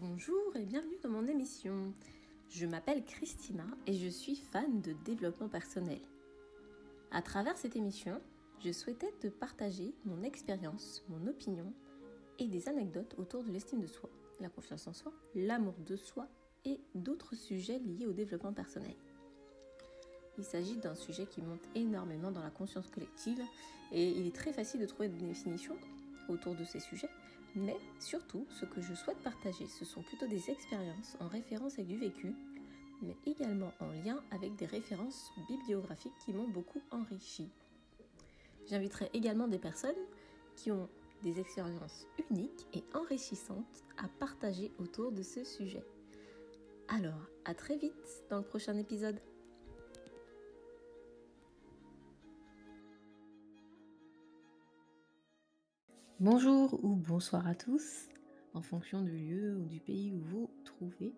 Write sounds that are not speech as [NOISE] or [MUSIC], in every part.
Bonjour et bienvenue dans mon émission. Je m'appelle Christina et je suis fan de développement personnel. À travers cette émission, je souhaitais te partager mon expérience, mon opinion et des anecdotes autour de l'estime de soi, la confiance en soi, l'amour de soi et d'autres sujets liés au développement personnel. Il s'agit d'un sujet qui monte énormément dans la conscience collective et il est très facile de trouver des définitions autour de ces sujets, mais surtout ce que je souhaite partager, ce sont plutôt des expériences en référence avec du vécu, mais également en lien avec des références bibliographiques qui m'ont beaucoup enrichi. J'inviterai également des personnes qui ont des expériences uniques et enrichissantes à partager autour de ce sujet. Alors, à très vite dans le prochain épisode. Bonjour ou bonsoir à tous, en fonction du lieu ou du pays où vous trouvez.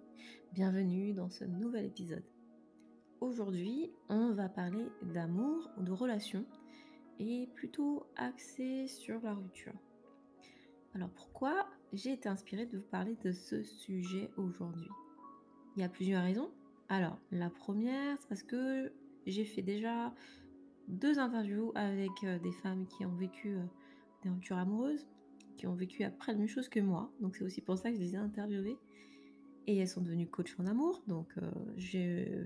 Bienvenue dans ce nouvel épisode. Aujourd'hui, on va parler d'amour ou de relations et plutôt axé sur la rupture. Alors pourquoi j'ai été inspirée de vous parler de ce sujet aujourd'hui? Il y a plusieurs raisons. Alors la première, c'est parce que j'ai fait déjà deux interviews avec euh, des femmes qui ont vécu euh, des ruptures amoureuses, qui ont vécu après la même chose que moi. Donc c'est aussi pour ça que je les ai interviewées. Et elles sont devenues coach en amour. Donc euh, je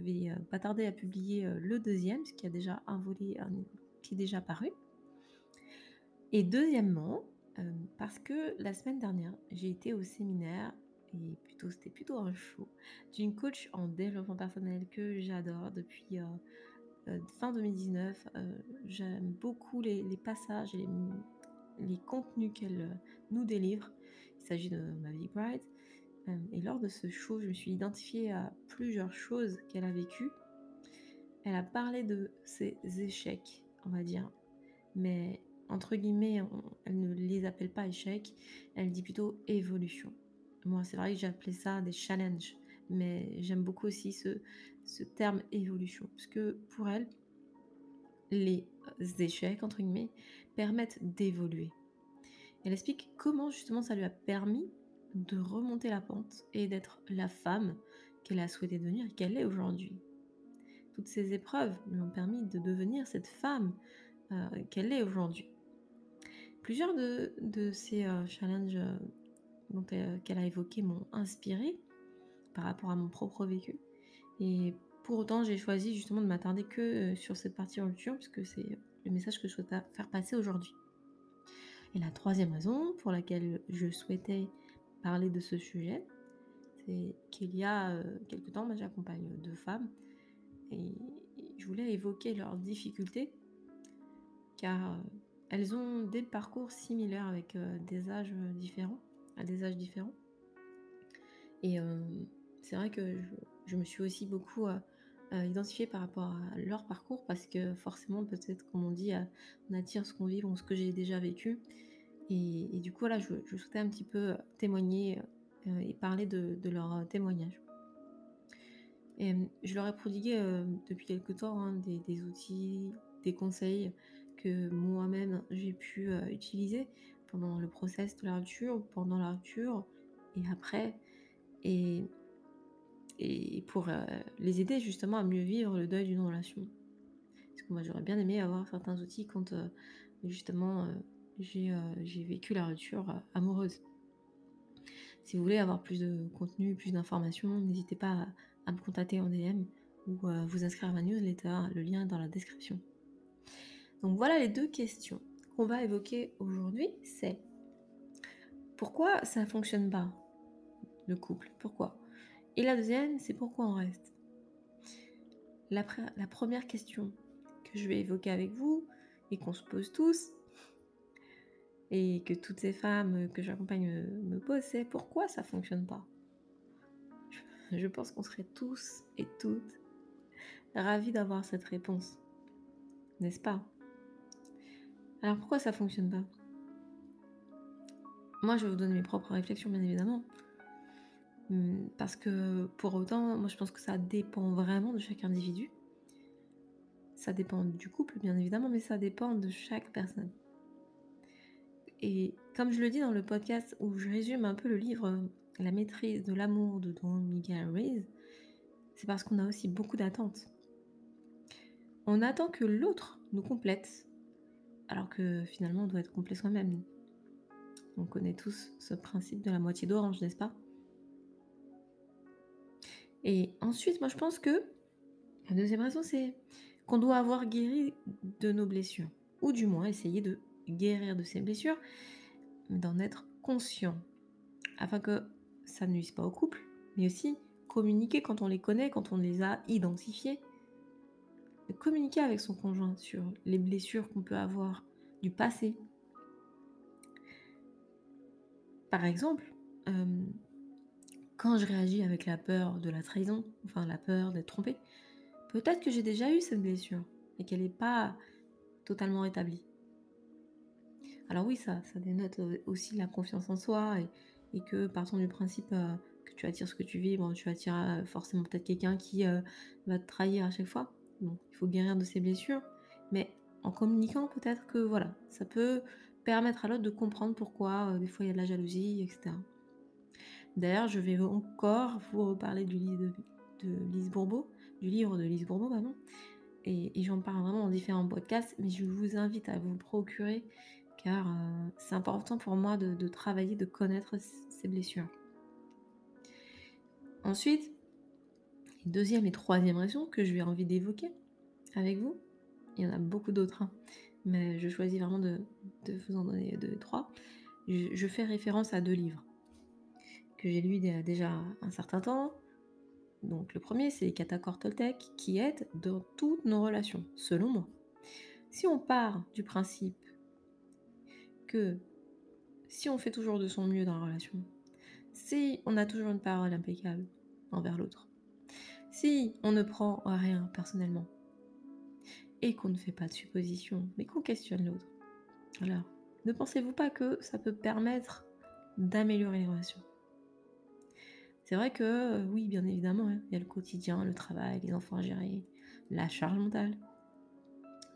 vais euh, pas tarder à publier euh, le deuxième, ce qui a déjà un volet qui est déjà paru. Et deuxièmement, parce que la semaine dernière, j'ai été au séminaire, et plutôt c'était plutôt un show, d'une coach en développement personnel que j'adore depuis fin 2019. J'aime beaucoup les, les passages et les les contenus qu'elle euh, nous délivre. Il s'agit de Mavic Bride. Euh, et lors de ce show, je me suis identifiée à plusieurs choses qu'elle a vécues. Elle a parlé de ses échecs, on va dire. Mais entre guillemets, elle ne les appelle pas échecs, elle dit plutôt évolution. Moi, c'est vrai que appelé ça des challenges, mais j'aime beaucoup aussi ce, ce terme évolution, parce que pour elle, les échecs, entre guillemets, permettent d'évoluer. Elle explique comment justement ça lui a permis de remonter la pente et d'être la femme qu'elle a souhaité devenir et qu'elle est aujourd'hui. Toutes ces épreuves lui ont permis de devenir cette femme euh, qu'elle est aujourd'hui. Plusieurs de, ces euh, challenges euh, qu'elle a évoqués m'ont inspiré par rapport à mon propre vécu. Et pour autant, j'ai choisi justement de m'attarder que sur cette partie rupture, puisque c'est le message que je souhaite faire passer aujourd'hui. Et la troisième raison pour laquelle je souhaitais parler de ce sujet, c'est qu'il y a euh, quelque temps, j'accompagne deux femmes et je voulais évoquer leurs difficultés car euh, elles ont des parcours similaires avec euh, des âges différents, à des âges différents. Et c'est vrai que je, me suis aussi beaucoup euh, identifier par rapport à leur parcours parce que forcément peut-être comme on dit euh, on attire ce qu'on vit ou ce que j'ai déjà vécu. Et, du coup là je, souhaitais un petit peu témoigner euh, et parler de, leur témoignage. Et je leur ai prodigué depuis quelque temps hein, des, outils des conseils que moi-même j'ai pu utiliser pendant le process de la rupture pendant la rupture et après. Et et pour euh, les aider justement à mieux vivre le deuil d'une relation. Parce que moi j'aurais bien aimé avoir certains outils quand euh, justement euh, j'ai vécu la rupture amoureuse. Si vous voulez avoir plus de contenu, plus d'informations, n'hésitez pas à, me contacter en DM ou à vous inscrire à ma newsletter, le lien est dans la description. Donc voilà les deux questions qu'on va évoquer aujourd'hui, c'est pourquoi ça ne fonctionne pas le couple? Pourquoi? Et la deuxième, c'est pourquoi on reste. La, première question que je vais évoquer avec vous et qu'on se pose tous, et que toutes ces femmes que j'accompagne me, posent, c'est pourquoi ça fonctionne pas? Je pense qu'on serait tous et toutes ravis d'avoir cette réponse, n'est-ce pas? Alors pourquoi ça fonctionne pas? Moi, je vais vous donner mes propres réflexions, bien évidemment. Mmh, parce que pour autant, moi je pense que ça dépend vraiment de chaque individu. Ça dépend du couple, bien évidemment, mais ça dépend de chaque personne. Et comme je le dis dans le podcast où je résume un peu le livre la maîtrise de l'amour de Don Miguel Ruiz, c'est parce qu'on a aussi beaucoup d'attentes. On attend que l'autre nous complète, alors que finalement on doit être complet soi-même. On connaît tous ce principe de la moitié d'orange, n'est-ce pas? Et ensuite, moi je pense que la deuxième raison, c'est qu'on doit avoir guéri de nos blessures, ou du moins essayer de guérir de ces blessures, d'en être conscient, afin que ça ne nuise pas au couple, mais aussi communiquer quand on les connaît, quand on les a identifiées, de communiquer avec son conjoint sur les blessures qu'on peut avoir du passé. Par exemple, euh, quand je réagis avec la peur de la trahison, enfin la peur d'être trompée, peut-être que j'ai déjà eu cette blessure et qu'elle n'est pas totalement rétablie. Alors oui, ça, ça dénote aussi la confiance en soi et, que partant du principe euh, que tu attires ce que tu vis, tu attires forcément peut-être quelqu'un qui euh, va te trahir à chaque fois. Bon, il faut guérir de ses blessures, mais en communiquant peut-être que voilà, ça peut permettre à l'autre de comprendre pourquoi euh, des fois il y a de la jalousie, etc. D'ailleurs, je vais encore vous reparler du livre de, Lise Bourbeau, du livre de Lise Bourbeau, pardon, et, j'en parle vraiment dans différents podcasts, mais je vous invite à vous procurer car euh, c'est important pour moi de, travailler, de connaître ces blessures. Ensuite, deuxième et troisième raison que je vais envie d'évoquer avec vous, il y en a beaucoup d'autres, hein, mais je choisis vraiment de, vous en donner deux, trois. Je, fais référence à deux livres que j'ai lus déjà un certain temps. Donc le premier, c'est Catacor Toltec, qui aide dans toutes nos relations, selon moi. Si on part du principe que si on fait toujours de son mieux dans la relation, si on a toujours une parole impeccable envers l'autre, si on ne prend rien personnellement, et qu'on ne fait pas de suppositions, mais qu'on questionne l'autre, alors ne pensez-vous pas que ça peut permettre d'améliorer les relations? C'est vrai que, euh, oui, bien évidemment, hein, il y a le quotidien, le travail, les enfants à gérer, la charge mentale,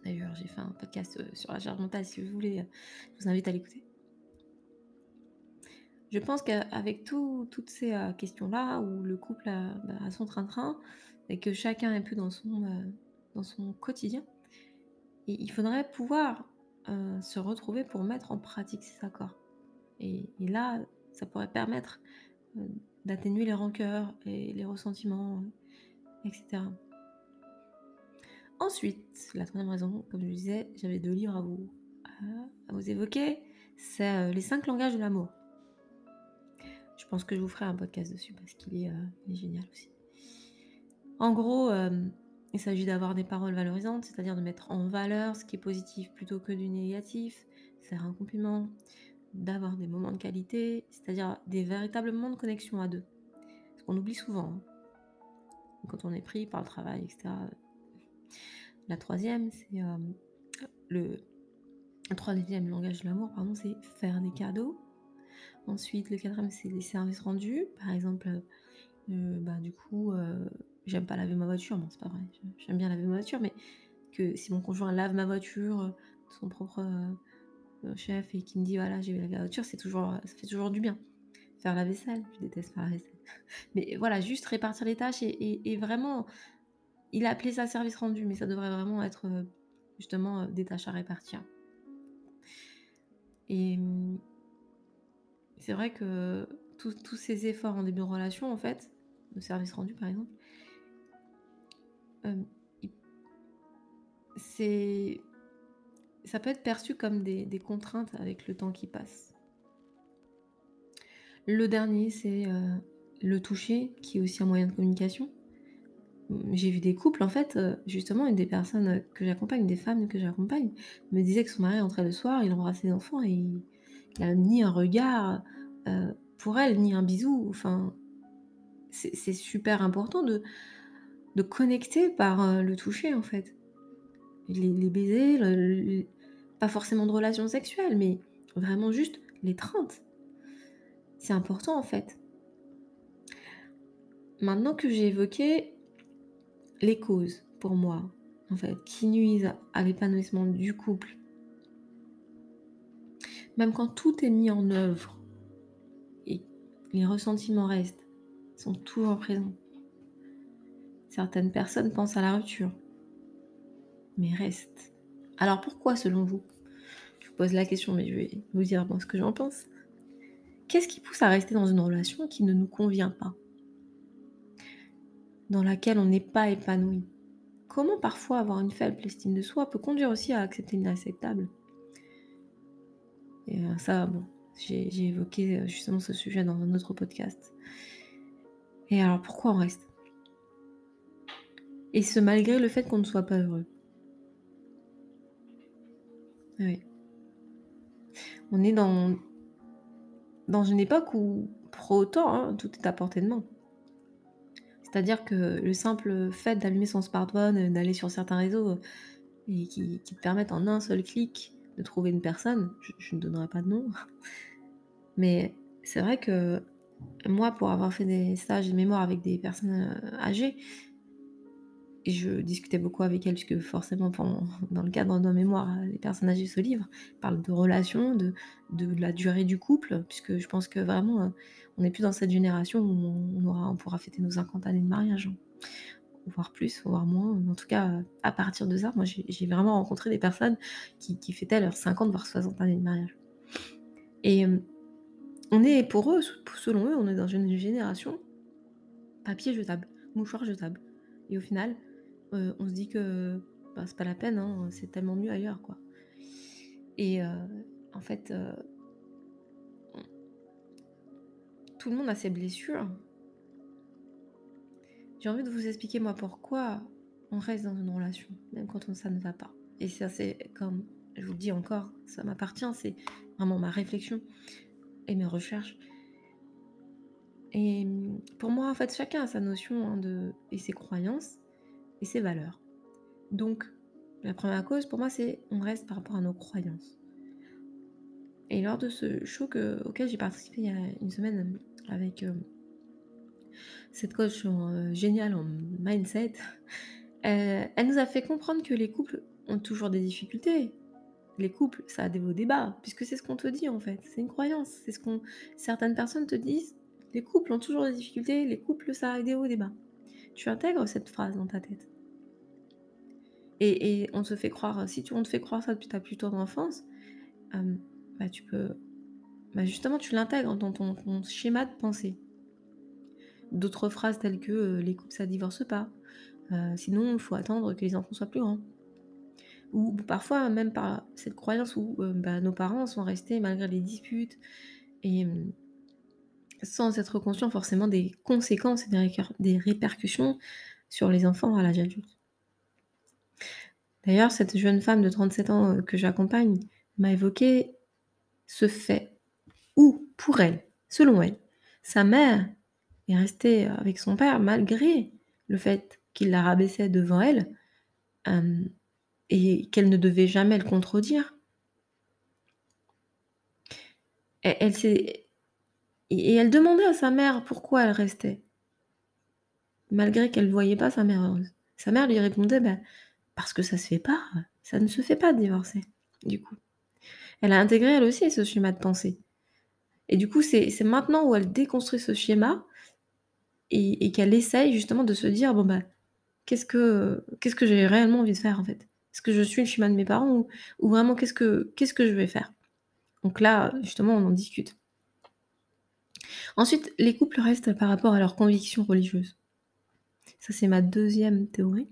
D'ailleurs, j'ai fait un podcast euh, sur la charge mentale, si vous voulez, je vous invite à l'écouter. Je pense qu'avec toutes ces euh, questions-là, où le couple bah, a, son train-train, et que chacun est son, euh, dans son quotidien, il faudrait pouvoir se retrouver pour mettre en pratique ces accords. Et là, ça pourrait permettre d'atténuer les rancœurs et les ressentiments, etc. Ensuite, la troisième raison, comme je disais, j'avais deux livres à vous, évoquer. C'est euh, Les cinq langages de l'amour. Je pense que je vous ferai un podcast dessus parce qu'il est, euh, génial aussi. En gros, euh, il s'agit d'avoir des paroles valorisantes, c'est-à-dire de mettre en valeur ce qui est positif plutôt que du négatif, faire un compliment, d'avoir des moments de qualité, c'est-à-dire des véritables moments de connexion à deux. Ce qu'on oublie souvent. Hein. Quand on est pris par le travail, etc la troisième, c'est euh, le, troisième langage de l'amour, pardon, c'est faire des cadeaux. Ensuite, le quatrième, c'est les services rendus. Par exemple, euh, bah, du coup, euh, j'aime pas laver ma voiture. Bon, c'est pas vrai. J'aime bien laver ma voiture, mais que si mon conjoint lave ma voiture, son propre chef, et qui me dit voilà, j'ai lavé la voiture, c'est toujours, ça fait toujours du bien. Faire la vaisselle, je déteste faire la vaisselle. [LAUGHS] Mais voilà, juste répartir les tâches et vraiment il a appelé ça service rendu, mais ça devrait vraiment être euh, justement euh, des tâches à répartir. Et c'est vrai que tous ces efforts en début de relation, en fait, de service rendu par exemple, euh, c'est ça peut être perçu comme des, contraintes avec le temps qui passe. Le dernier, c'est le toucher, qui est aussi un moyen de communication j'ai vu des couples, en fait, euh, justement, une des personnes que j'accompagne, des femmes que j'accompagne, me disait que son mari rentrait le soir, il embrassait les enfants et il a ni un regard euh, pour elle, ni un bisou. Enfin, c'est super important de, de connecter par euh, le toucher, en fait. Les, baisers, pas forcément de relations sexuelles, mais vraiment juste l'étreinte. C'est important, en fait. Maintenant que j'ai évoqué les causes, pour moi, en fait, qui nuisent à l'épanouissement du couple, même quand tout est mis en œuvre et les ressentiments restent, sont toujours présents. Certaines personnes pensent à la rupture, mais restent. Alors pourquoi selon vous? Je vous pose la question, mais je vais vous dire ce que j'en pense. Qu'est-ce qui pousse à rester dans une relation qui ne nous convient pas? Dans laquelle on n'est pas épanoui Comment parfois avoir une faible estime de soi peut conduire aussi à accepter l'inacceptable? Et euh, ça, bon, j'ai évoqué euh, justement ce sujet dans un autre podcast. Et alors pourquoi on reste? Et ce malgré le fait qu'on ne soit pas heureux. Oui. On est dans, dans une époque où, pour autant, hein, tout est à portée de main. C'est-à-dire que le simple fait d'allumer son smartphone, euh, d'aller sur certains réseaux euh, et qui, te permettent en un seul clic de trouver une personne, je, ne donnerai pas de nom, [LAUGHS] mais c'est vrai que moi, pour avoir fait des stages de mémoire avec des personnes euh, âgées, je discutais beaucoup avec elle, puisque forcément, [LAUGHS] dans le cadre d'un mémoire, les personnes âgées se livrent, parlent de relations, de, de, la durée du couple, puisque je pense que vraiment, euh, on n'est plus dans cette génération où on, pourra fêter nos 50 années de mariage, hein. voire plus, voire moins. En tout cas, à partir de ça, moi, j'ai vraiment rencontré des personnes qui, qui, fêtaient leurs 50, voire 60 années de mariage. Et euh, on est, pour eux, selon eux, on est dans une génération papier jetable, mouchoir jetable. Et au final, euh, on se dit que bah, c'est pas la peine, hein, c'est tellement mieux ailleurs, quoi. Et euh, en fait, euh, tout le monde a ses blessures. J'ai envie de vous expliquer, moi, pourquoi on reste dans une relation, même quand ça ne va pas. Et ça, c'est comme, je vous le dis encore, ça m'appartient, c'est vraiment ma réflexion et mes recherches. Et pour moi, en fait, chacun a sa notion hein, de, et ses croyances et ses valeurs. Donc, la première cause, pour moi, c'est on reste par rapport à nos croyances. Et lors de ce show auquel j'ai participé il y a une semaine avec euh, cette coach euh, géniale en mindset, [LAUGHS] euh, elle nous a fait comprendre que les couples ont toujours des difficultés. Les couples, ça a des beaux débats, puisque c'est ce qu'on te dit en fait. C'est une croyance. C'est ce qu'on. Certaines personnes te disent les couples ont toujours des difficultés, les couples, ça a des hauts débats. Tu intègres cette phrase dans ta tête. Et, on te fait croire, si tu, on te fait croire ça depuis ta plus tendre enfance, euh, bah tu peux, bah justement, tu l'intègres dans ton, schéma de pensée. D'autres phrases telles que euh, les couples ça divorce pas, euh, sinon il faut attendre que les enfants soient plus grands. Ou parfois même par cette croyance où bah, nos parents sont restés malgré les disputes et sans être conscients forcément des conséquences et des répercussions sur les enfants à l'âge adulte. D'ailleurs, cette jeune femme de 37 ans euh, que j'accompagne m'a évoqué ce fait où, pour elle, selon elle, sa mère est restée avec son père malgré le fait qu'il la rabaissait devant elle euh, et qu'elle ne devait jamais le contredire. Elle, et elle demandait à sa mère pourquoi elle restait, malgré qu'elle ne voyait pas sa mère heureuse. Sa mère lui répondait ben, parce que ça se fait pas, ça ne se fait pas de divorcer, du coup. Elle a intégré elle aussi ce schéma de pensée. Et du coup, c'est maintenant où elle déconstruit ce schéma et, qu'elle essaye justement de se dire bon bah qu'est-ce que qu'est-ce que j'ai réellement envie de faire en fait? Est-ce que je suis le schéma de mes parents ou, vraiment qu'est-ce que qu'est-ce que je vais faire? Donc là, justement, on en discute. Ensuite, les couples restent par rapport à leurs convictions religieuses. Ça, c'est ma deuxième théorie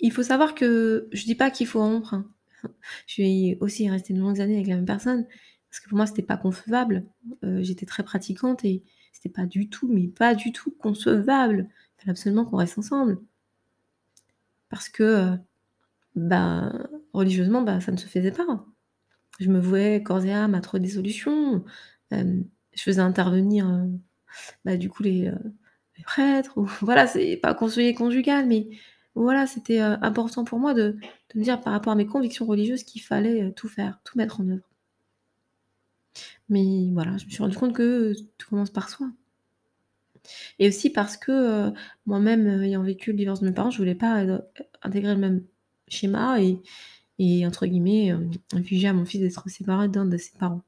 il faut savoir que je dis pas qu'il faut rompre, hein. Je suis aussi restée de longues années avec la même personne, parce que pour moi, c'était pas concevable. Euh, j'étais très pratiquante et c'était pas du tout, mais pas du tout concevable. Il fallait absolument qu'on reste ensemble. Parce que, bah, religieusement, bah, ça ne se faisait pas. Je me vouais corps et âme à trop des solutions. Je faisais intervenir, bah, du coup, les, les prêtres ou [LAUGHS] voilà, c'est pas conseiller conjugal, mais voilà, c'était, euh, important pour moi de me dire par rapport à mes convictions religieuses qu'il fallait, euh, tout faire, tout mettre en œuvre. Mais voilà, je me suis rendu compte que tout commence par soi. Et aussi parce que, euh, moi-même, ayant vécu le divorce de mes parents, je voulais pas, intégrer le même schéma et entre guillemets, «infliger à mon fils d'être séparé d'un de ses parents».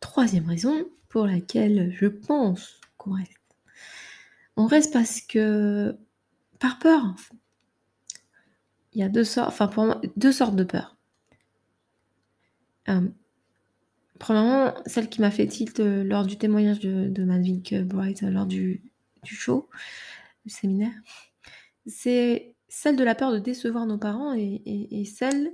Troisième raison pour laquelle je pense qu'on reste. On reste parce que par peur. Il y a deux sortes, de peur. Euh, premièrement, celle qui m'a fait tilt euh, lors du témoignage de, de Bright lors du, du show, du séminaire, c'est celle de la peur de décevoir nos parents et, celle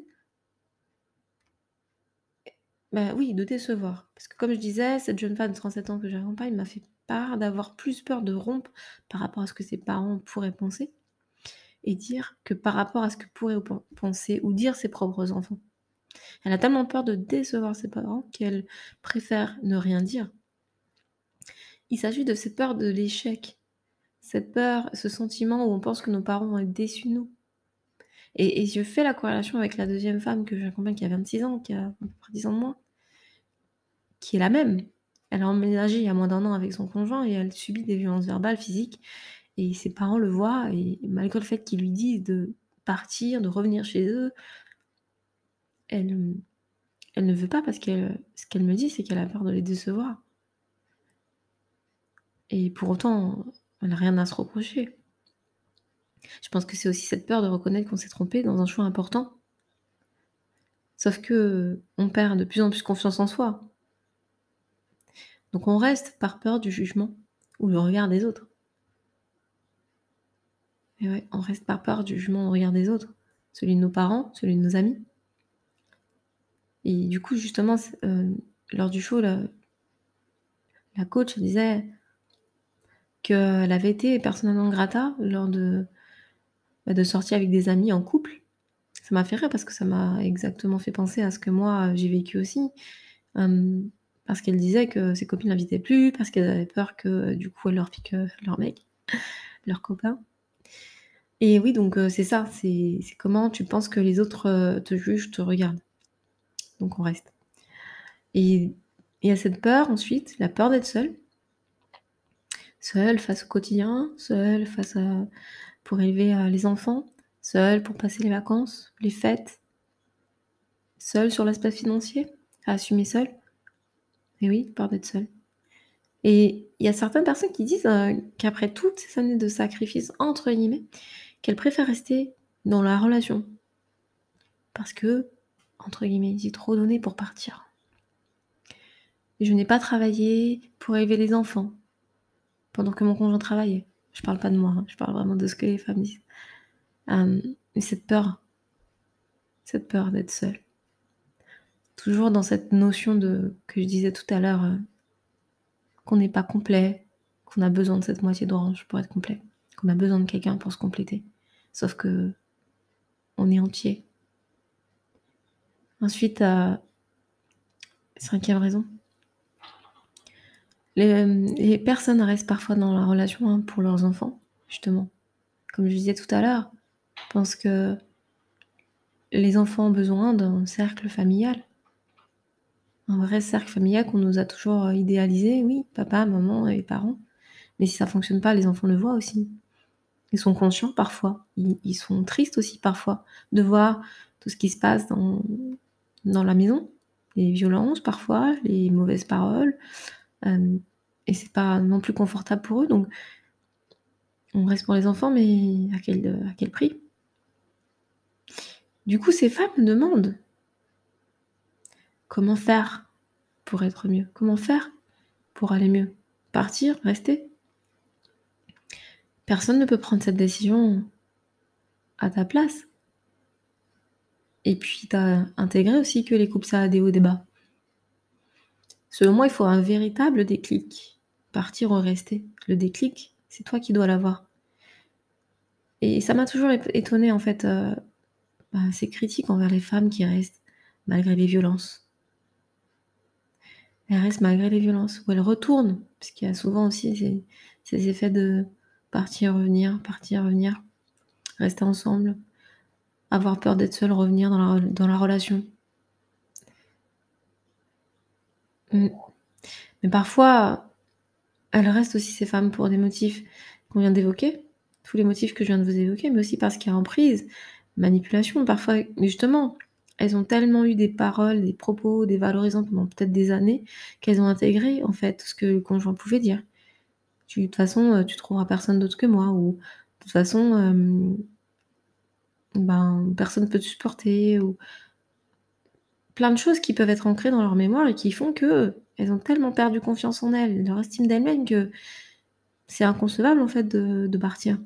bah oui, de décevoir. Parce que comme je disais, cette jeune femme de 37 ans que j'accompagne m'a fait part d'avoir plus peur de rompre par rapport à ce que ses parents pourraient penser et dire que par rapport à ce que pourraient penser ou dire ses propres enfants. Elle a tellement peur de décevoir ses parents qu'elle préfère ne rien dire. Il s'agit de cette peur de l'échec cette peur, ce sentiment où on pense que nos parents vont être déçus de nous. Et, je fais la corrélation avec la deuxième femme que j'accompagne qui a 26 ans, qui a à peu près 10 ans de moins, qui est la même. Elle a emménagé il y a moins d'un an avec son conjoint et elle subit des violences verbales, physiques. Et ses parents le voient, et malgré le fait qu'ils lui disent de partir, de revenir chez eux, elle, ne veut pas parce que ce qu'elle me dit, c'est qu'elle a peur de les décevoir. Et pour autant, elle n'a rien à se reprocher. Je pense que c'est aussi cette peur de reconnaître qu'on s'est trompé dans un choix important. Sauf que on perd de plus en plus confiance en soi. Donc on reste par peur du jugement ou du regard des autres. On reste par peur du jugement ou du regard des autres, celui de nos parents, celui de nos amis. Et du coup, justement, euh, lors du show, la, coach disait qu'elle avait été personnellement grata lors de, bah, de avec des amis en couple. Ça m'a fait rire parce que ça m'a exactement fait penser à ce que moi j'ai vécu aussi. Parce qu'elle disait que ses copines l'invitaient plus, parce qu'elle avait peur que du coup elle leur pique leur mec, [LAUGHS] leur copain. Et oui, donc c'est ça, c'est comment tu penses que les autres te jugent, te regardent. Donc on reste. Et il y a cette peur ensuite, la peur d'être seule seule face au quotidien, seule face à pour élever euh, les enfants, seule pour passer les vacances, les fêtes, seule sur l'aspect financier, à assumer seule. Et oui, peur d'être seule. Et il y a certaines personnes qui disent euh, qu'après toutes ces années de sacrifice, entre guillemets, qu'elles préfèrent rester dans la relation. Parce que, entre guillemets, j'ai trop donné pour partir. Je n'ai pas travaillé pour élever les enfants pendant que mon conjoint travaillait. Je parle pas de moi, hein. je parle vraiment de ce que les femmes disent. Euh, et cette peur, cette peur d'être seule. Toujours dans cette notion de que je disais tout à l'heure, euh, qu'on n'est pas complet, qu'on a besoin de cette moitié d'orange pour être complet, qu'on a besoin de quelqu'un pour se compléter. Sauf que on est entier. Ensuite, euh, cinquième raison, les, personnes restent parfois dans la relation hein, pour leurs enfants, justement. Comme je disais tout à l'heure, je pense que les enfants ont besoin d'un cercle familial. Un vrai cercle familial qu'on nous a toujours idéalisé, oui, papa, maman et parents. Mais si ça fonctionne pas, les enfants le voient aussi. Ils sont conscients parfois. Ils, sont tristes aussi parfois de voir tout ce qui se passe dans, la maison. Les violences parfois, les mauvaises paroles, euh, et c'est pas non plus confortable pour eux, donc on reste pour les enfants, mais à quel, à quel prix? Du coup, ces femmes me demandent comment faire pour être mieux? Comment faire pour aller mieux? Partir Rester? Personne ne peut prendre cette décision à ta place. Et puis, tu as intégré aussi que les couples, ça a des hauts, des. Selon moi, il faut un véritable déclic. Partir ou rester. Le déclic, c'est toi qui dois l'avoir. Et ça m'a toujours étonné en fait, euh, bah, ces critiques envers les femmes qui restent malgré les violences. Elles restent malgré les violences, ou elles retournent, parce qu'il y a souvent aussi ces, ces effets de partir, revenir, partir, revenir, rester ensemble, avoir peur d'être seule, revenir dans la, dans la relation. Mm. Mais parfois, elles restent aussi ces femmes pour des motifs qu'on vient d'évoquer, tous les motifs que je viens de vous évoquer, mais aussi parce qu'il y a emprise, manipulation, parfois, justement, elles ont tellement eu des paroles, des propos dévalorisants pendant peut-être des années qu'elles ont intégré en fait ce que le conjoint pouvait dire. De toute façon, heu, tu trouveras personne d'autre que moi ou de toute façon, hem ben, personne peut te supporter ou plein de choses qui peuvent être ancrées dans leur mémoire et qui font qu'elles ont tellement perdu confiance en elles, leur estime d'elles-mêmes que c'est inconcevable en fait de de partir.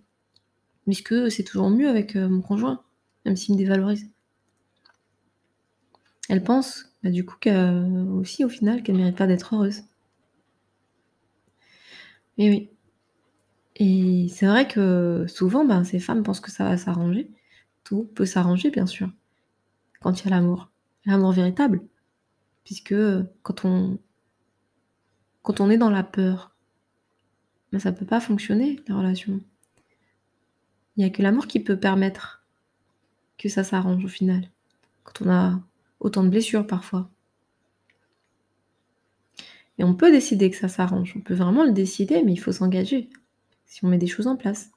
Puisque c'est toujours mieux avec, heu, mon conjoint, même s'il me dévalorise. Elles pensent, bah, du coup que aussi au final qu'elles méritent pas d'être heureuses. Et oui. Et c'est vrai que souvent, ben, ces femmes pensent que ça va s'arranger. Tout peut s'arranger bien sûr, quand il y a l'amour, l'amour véritable. Puisque, heu, quand on est dans la peur, ben, ça peut pas fonctionner la relation. Il y a que l'amour qui peut permettre que ça s'arrange au final, quand on a autant de blessures parfois. Et on peut décider que ça s'arrange, on peut vraiment le décider, mais il faut s'engager. Si on met des choses en place,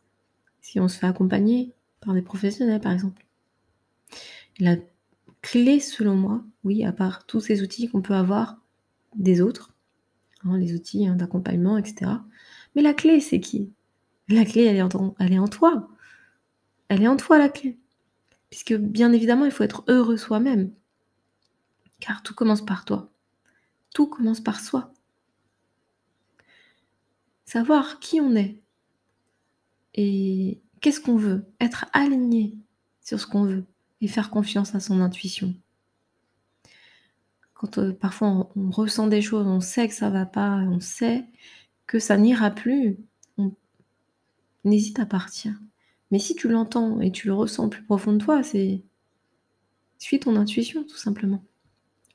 si on se fait accompagner par des professionnels par exemple. La clé selon moi, oui, à part tous ces outils qu'on peut avoir des autres, hein, les outils, hein, d'accompagnement et cetera. Mais la clé, c'est qui? La clé, elle elle est en toi. Elle est en toi la clé. Puisque bien évidemment, il faut être heureux soi-même. Car tout commence par toi. Tout commence par soi. Savoir qui on est et qu'est-ce qu'on veut, être aligné sur ce qu'on veut et faire confiance à son intuition. Quand, heu, parfois on ressent des choses, on sait que ça va pas, on sait que ça n'ira plus, on on hésite à partir. Mais si tu l'entends et tu le ressens plus profond de toi, c'est suis ton intuition tout simplement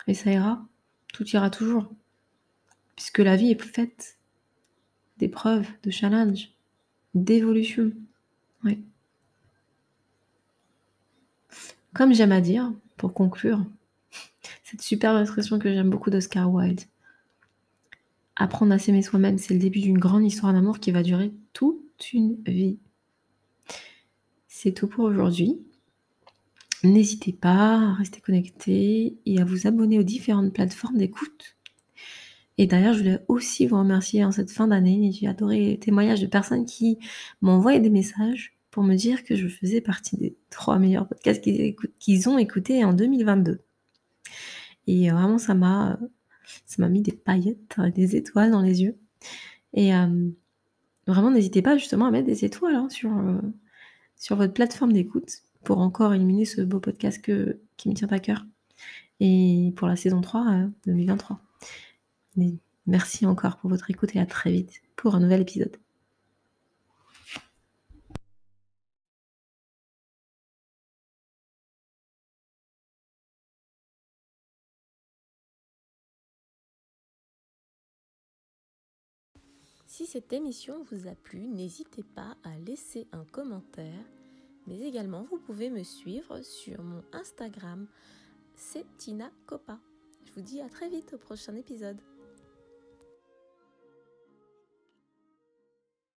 et ça ira, tout ira toujours. Puisque la vie est faite d'épreuves, de challenges, d'évolution. Ouais. Comme j'aime à dire, pour conclure, [LAUGHS] cette superbe expression que j'aime beaucoup d'Oscar Wilde. Apprendre à s'aimer soi-même, c'est le début d'une grande histoire d'amour qui va durer toute une vie. C'est tout pour aujourd'hui. N'hésitez pas à rester connecté et à vous abonner aux différentes plateformes d'écoute. Et d'ailleurs, je voulais aussi vous remercier en cette fin d'année. J'ai adoré les témoignages de personnes qui envoyé des messages pour me dire que je faisais partie des 3 meilleurs podcasts qu'ils ont écoutés en 2022. Et vraiment ça m'a, mis des paillettes et des étoiles dans les yeux et hem, vraiment n'hésitez pas justement à mettre des étoiles, hein, heu, sur votre plateforme d'écoute pour encore illuminer ce beau podcast que qui me tient à cœur et pour la saison 3, heu, 2023. Mais merci encore pour votre écoute et à très vite pour un nouvel épisode. Si cette émission vous a plu, n'hésitez pas à laisser un commentaire, mais également vous pouvez me suivre sur mon Instagram, c'est Tina Coppa. Je vous dis à très vite au prochain épisode.